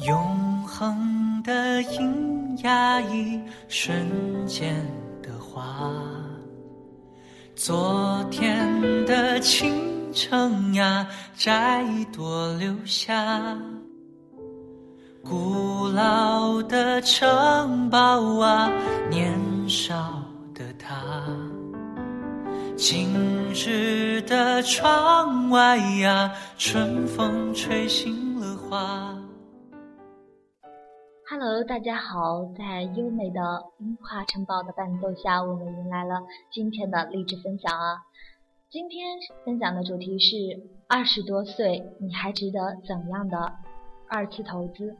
永恒的音压一瞬间的花，昨天的倾城呀，摘一朵留下。古老的城堡啊，年少的他，今日的窗外呀，春风吹醒了花。Hello，大家好，在优美的樱花城堡的伴奏下，我们迎来了今天的励志分享啊。今天分享的主题是二十多岁，你还值得怎样的二次投资？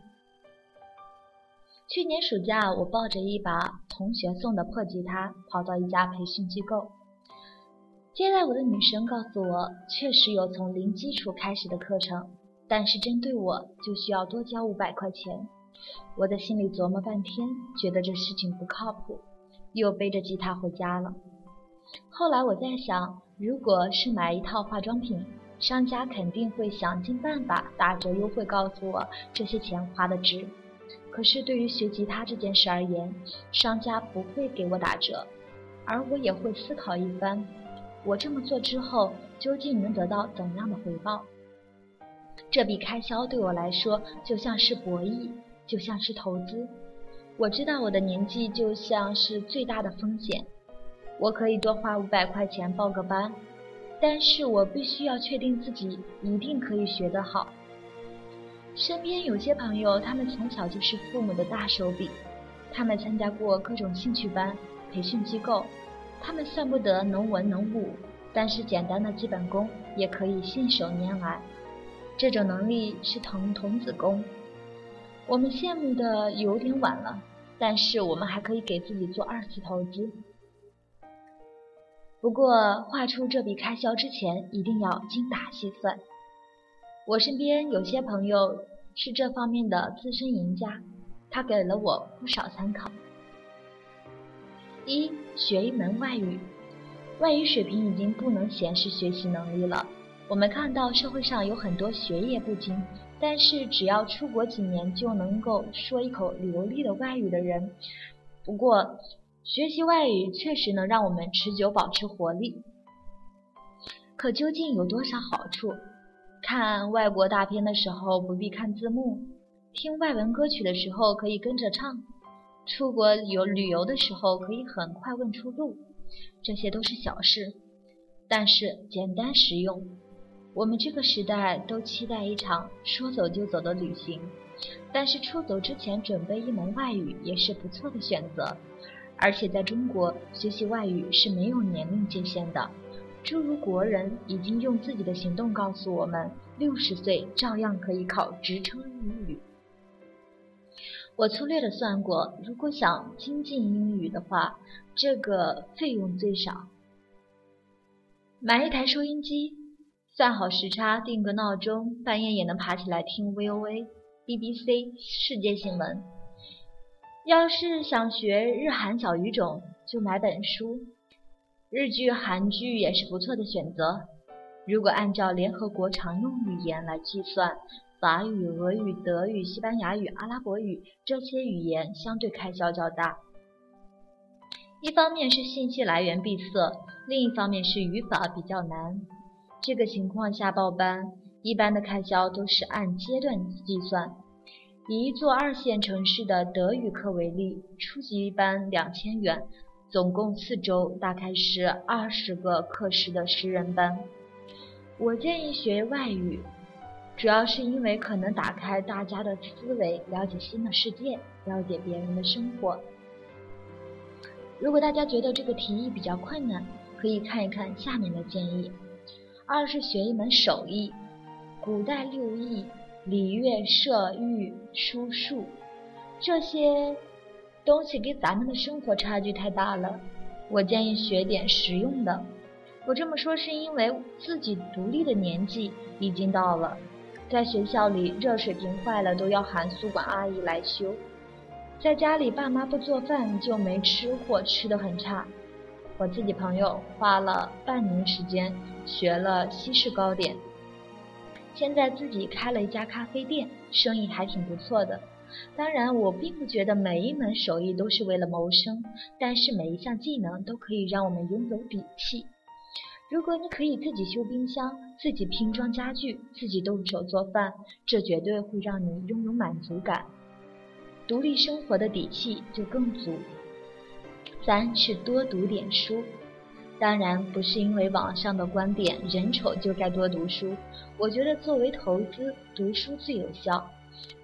去年暑假，我抱着一把同学送的破吉他，跑到一家培训机构。接待我的女生告诉我，确实有从零基础开始的课程，但是针对我就需要多交五百块钱。我在心里琢磨半天，觉得这事情不靠谱，又背着吉他回家了。后来我在想，如果是买一套化妆品，商家肯定会想尽办法打折优惠，告诉我这些钱花的值。可是对于学吉他这件事而言，商家不会给我打折，而我也会思考一番，我这么做之后究竟能得到怎样的回报？这笔开销对我来说就像是博弈。就像是投资，我知道我的年纪就像是最大的风险。我可以多花五百块钱报个班，但是我必须要确定自己一定可以学得好。身边有些朋友，他们从小就是父母的大手笔，他们参加过各种兴趣班、培训机构，他们算不得能文能武，但是简单的基本功也可以信手拈来。这种能力是童童子功。我们羡慕的有点晚了，但是我们还可以给自己做二次投资。不过，画出这笔开销之前，一定要精打细算。我身边有些朋友是这方面的资深赢家，他给了我不少参考。一，学一门外语，外语水平已经不能显示学习能力了。我们看到社会上有很多学业不精。但是只要出国几年就能够说一口流利的外语的人，不过学习外语确实能让我们持久保持活力。可究竟有多少好处？看外国大片的时候不必看字幕，听外文歌曲的时候可以跟着唱，出国游旅游的时候可以很快问出路，这些都是小事，但是简单实用。我们这个时代都期待一场说走就走的旅行，但是出走之前准备一门外语也是不错的选择。而且在中国学习外语是没有年龄界限的，诸如国人已经用自己的行动告诉我们，六十岁照样可以考职称英语。我粗略的算过，如果想精进英语的话，这个费用最少，买一台收音机。算好时差，定个闹钟，半夜也能爬起来听 VOA、BBC 世界新闻。要是想学日韩小语种，就买本书。日剧、韩剧也是不错的选择。如果按照联合国常用语言来计算，法语、俄语、德语、西班牙语、阿拉伯语这些语言相对开销较大。一方面是信息来源闭塞，另一方面是语法比较难。这个情况下报班，一般的开销都是按阶段计算。以一座二线城市的德语课为例，初级班两千元，总共四周，大概是二十个课时的十人班。我建议学外语，主要是因为可能打开大家的思维，了解新的世界，了解别人的生活。如果大家觉得这个提议比较困难，可以看一看下面的建议。二是学一门手艺，古代六艺，礼乐射御书数，这些东西跟咱们的生活差距太大了。我建议学点实用的。我这么说是因为自己独立的年纪已经到了，在学校里热水瓶坏了都要喊宿管阿姨来修，在家里爸妈不做饭就没吃或吃的很差。我自己朋友花了半年时间学了西式糕点，现在自己开了一家咖啡店，生意还挺不错的。当然，我并不觉得每一门手艺都是为了谋生，但是每一项技能都可以让我们拥有底气。如果你可以自己修冰箱、自己拼装家具、自己动手做饭，这绝对会让你拥有满足感，独立生活的底气就更足。三是多读点书，当然不是因为网上的观点人丑就该多读书，我觉得作为投资，读书最有效。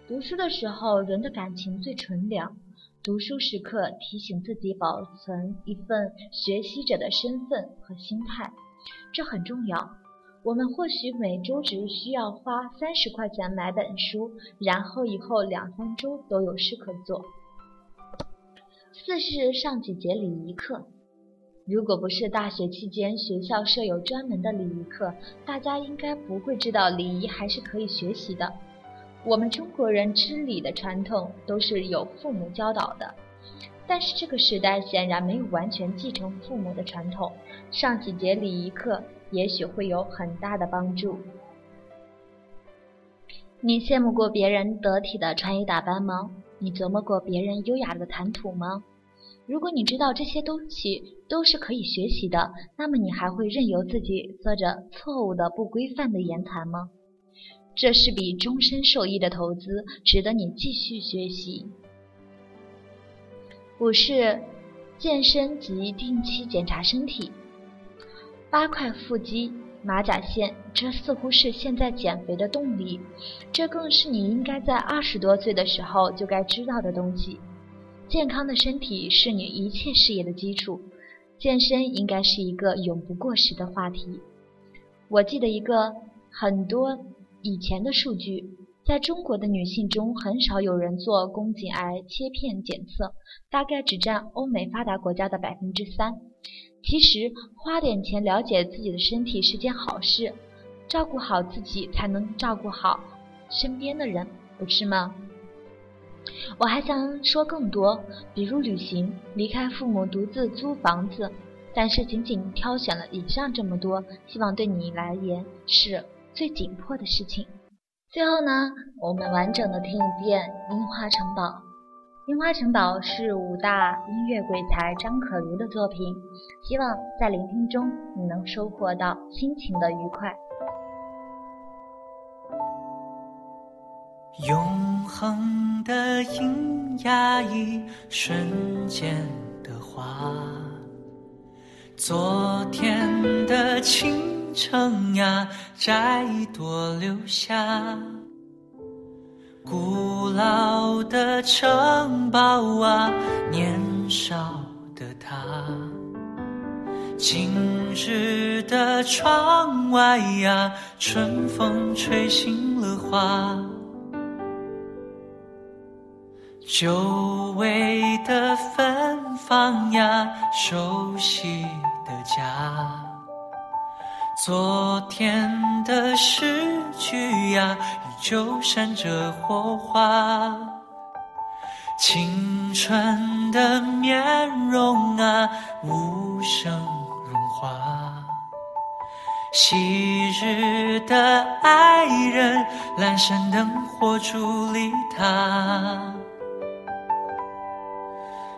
读书的时候，人的感情最纯良。读书时刻提醒自己保存一份学习者的身份和心态，这很重要。我们或许每周只需要花三十块钱买本书，然后以后两三周都有事可做。四是上几节礼仪课。如果不是大学期间学校设有专门的礼仪课，大家应该不会知道礼仪还是可以学习的。我们中国人知礼的传统都是有父母教导的，但是这个时代显然没有完全继承父母的传统，上几节礼仪课也许会有很大的帮助。你羡慕过别人得体的穿衣打扮吗？你琢磨过别人优雅的谈吐吗？如果你知道这些东西都是可以学习的，那么你还会任由自己做着错误的、不规范的言谈吗？这是笔终身受益的投资，值得你继续学习。五是健身及定期检查身体。八块腹肌、马甲线，这似乎是现在减肥的动力，这更是你应该在二十多岁的时候就该知道的东西。健康的身体是你一切事业的基础，健身应该是一个永不过时的话题。我记得一个很多。以前的数据，在中国的女性中，很少有人做宫颈癌切片检测，大概只占欧美发达国家的百分之三。其实，花点钱了解自己的身体是件好事，照顾好自己才能照顾好身边的人，不是吗？我还想说更多，比如旅行、离开父母、独自租房子，但是仅仅挑选了以上这么多，希望对你来言是。最紧迫的事情。最后呢，我们完整的听一遍《樱花城堡》。《樱花城堡》是武大音乐鬼才张可如的作品，希望在聆听中你能收获到心情的愉快。永恒的音压一瞬间的花，昨天的情。城呀，摘一朵留下。古老的城堡啊，年少的他。今日的窗外呀，春风吹醒了花。久违的芬芳呀，熟悉的家。昨天的诗句呀，就闪着火花。青春的面容啊，无声融化。昔日的爱人，阑珊灯火伫立他。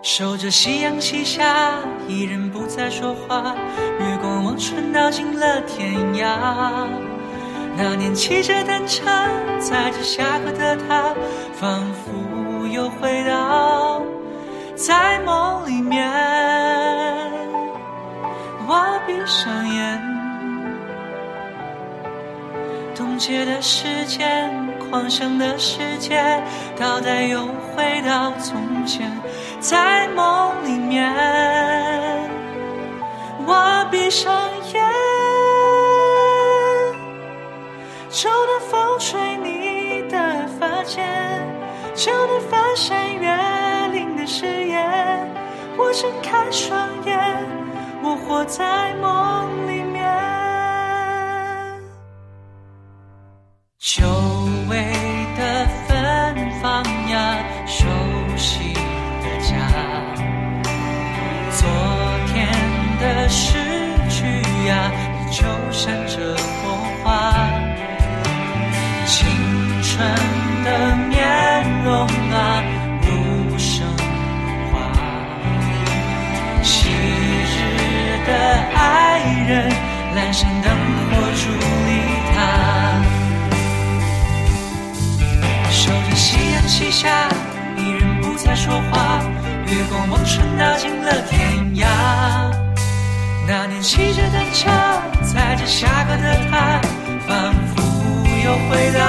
守着夕阳西下，一人不再说话。月光望穿道进了天涯。那年骑着单车载着下课的他，仿佛又回到在梦里面。我闭上眼，冻结的时间，狂想的世界，倒带又回到从前。在梦里面，我闭上眼，秋的风吹你的发间，秋的翻山越岭的誓言。我睁开双眼，我活在梦里面，秋阑珊灯火伫立他，守着夕阳西下，一人不再说话，月光望穿道尽了天涯。那年骑着单车，载着下课的他，仿佛又回到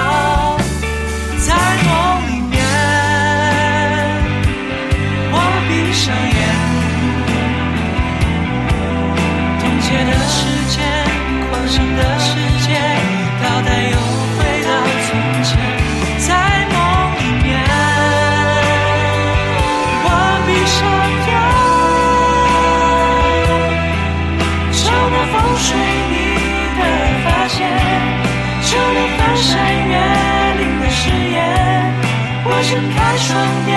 睁开双眼。